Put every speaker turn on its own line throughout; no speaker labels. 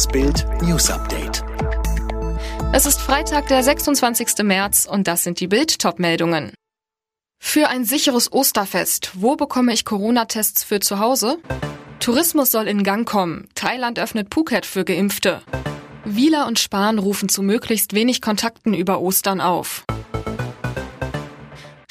Das Bild News Update.
Es ist Freitag, der 26. März und das sind die Bild Topmeldungen. Für ein sicheres Osterfest. Wo bekomme ich Corona-Tests für zu Hause? Tourismus soll in Gang kommen. Thailand öffnet Phuket für Geimpfte. Wieler und Spahn rufen zu möglichst wenig Kontakten über Ostern auf.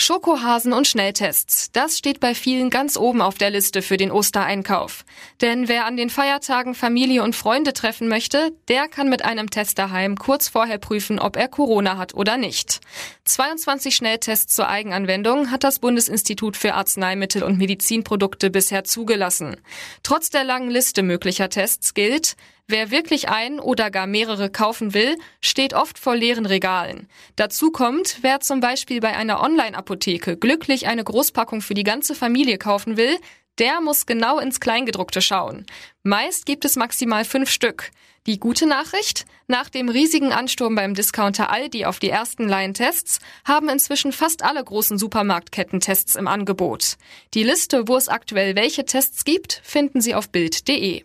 Schokohasen und Schnelltests. Das steht bei vielen ganz oben auf der Liste für den Ostereinkauf. Denn wer an den Feiertagen Familie und Freunde treffen möchte, der kann mit einem Test daheim kurz vorher prüfen, ob er Corona hat oder nicht. 22 Schnelltests zur Eigenanwendung hat das Bundesinstitut für Arzneimittel und Medizinprodukte bisher zugelassen. Trotz der langen Liste möglicher Tests gilt, Wer wirklich ein oder gar mehrere kaufen will, steht oft vor leeren Regalen. Dazu kommt, wer zum Beispiel bei einer Online-Apotheke glücklich eine Großpackung für die ganze Familie kaufen will, der muss genau ins Kleingedruckte schauen. Meist gibt es maximal fünf Stück. Die gute Nachricht? Nach dem riesigen Ansturm beim Discounter Aldi auf die ersten Laientests haben inzwischen fast alle großen Supermarktketten Tests im Angebot. Die Liste, wo es aktuell welche Tests gibt, finden Sie auf Bild.de.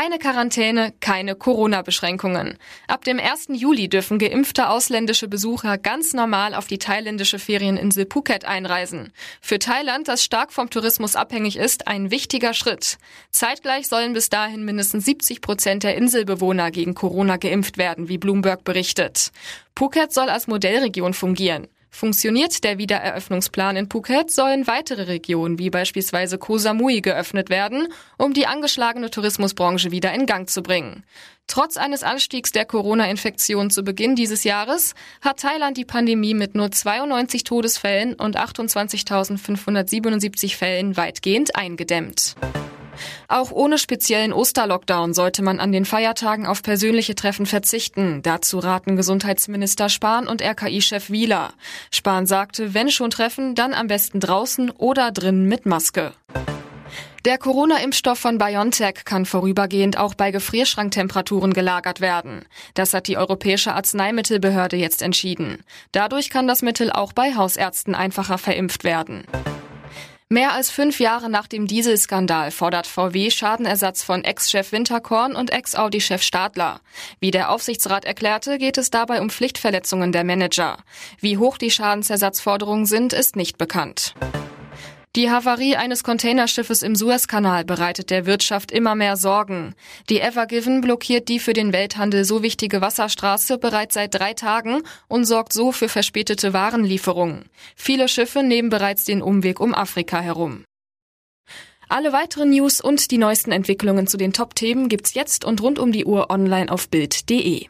Keine Quarantäne, keine Corona-Beschränkungen. Ab dem 1. Juli dürfen geimpfte ausländische Besucher ganz normal auf die thailändische Ferieninsel Phuket einreisen. Für Thailand, das stark vom Tourismus abhängig ist, ein wichtiger Schritt. Zeitgleich sollen bis dahin mindestens 70 Prozent der Inselbewohner gegen Corona geimpft werden, wie Bloomberg berichtet. Phuket soll als Modellregion fungieren. Funktioniert der Wiedereröffnungsplan in Phuket, sollen weitere Regionen wie beispielsweise Koh Samui geöffnet werden, um die angeschlagene Tourismusbranche wieder in Gang zu bringen. Trotz eines Anstiegs der Corona-Infektion zu Beginn dieses Jahres hat Thailand die Pandemie mit nur 92 Todesfällen und 28.577 Fällen weitgehend eingedämmt. Auch ohne speziellen Osterlockdown sollte man an den Feiertagen auf persönliche Treffen verzichten. Dazu raten Gesundheitsminister Spahn und RKI-Chef Wieler. Spahn sagte, wenn schon treffen, dann am besten draußen oder drinnen mit Maske. Der Corona-Impfstoff von BioNTech kann vorübergehend auch bei Gefrierschranktemperaturen gelagert werden. Das hat die Europäische Arzneimittelbehörde jetzt entschieden. Dadurch kann das Mittel auch bei Hausärzten einfacher verimpft werden. Mehr als fünf Jahre nach dem Dieselskandal fordert VW Schadenersatz von Ex-Chef Winterkorn und Ex-Audi-Chef Stadler. Wie der Aufsichtsrat erklärte, geht es dabei um Pflichtverletzungen der Manager. Wie hoch die Schadensersatzforderungen sind, ist nicht bekannt. Die Havarie eines Containerschiffes im Suezkanal bereitet der Wirtschaft immer mehr Sorgen. Die Ever Given blockiert die für den Welthandel so wichtige Wasserstraße bereits seit drei Tagen und sorgt so für verspätete Warenlieferungen. Viele Schiffe nehmen bereits den Umweg um Afrika herum. Alle weiteren News und die neuesten Entwicklungen zu den Top-Themen gibt's jetzt und rund um die Uhr online auf Bild.de.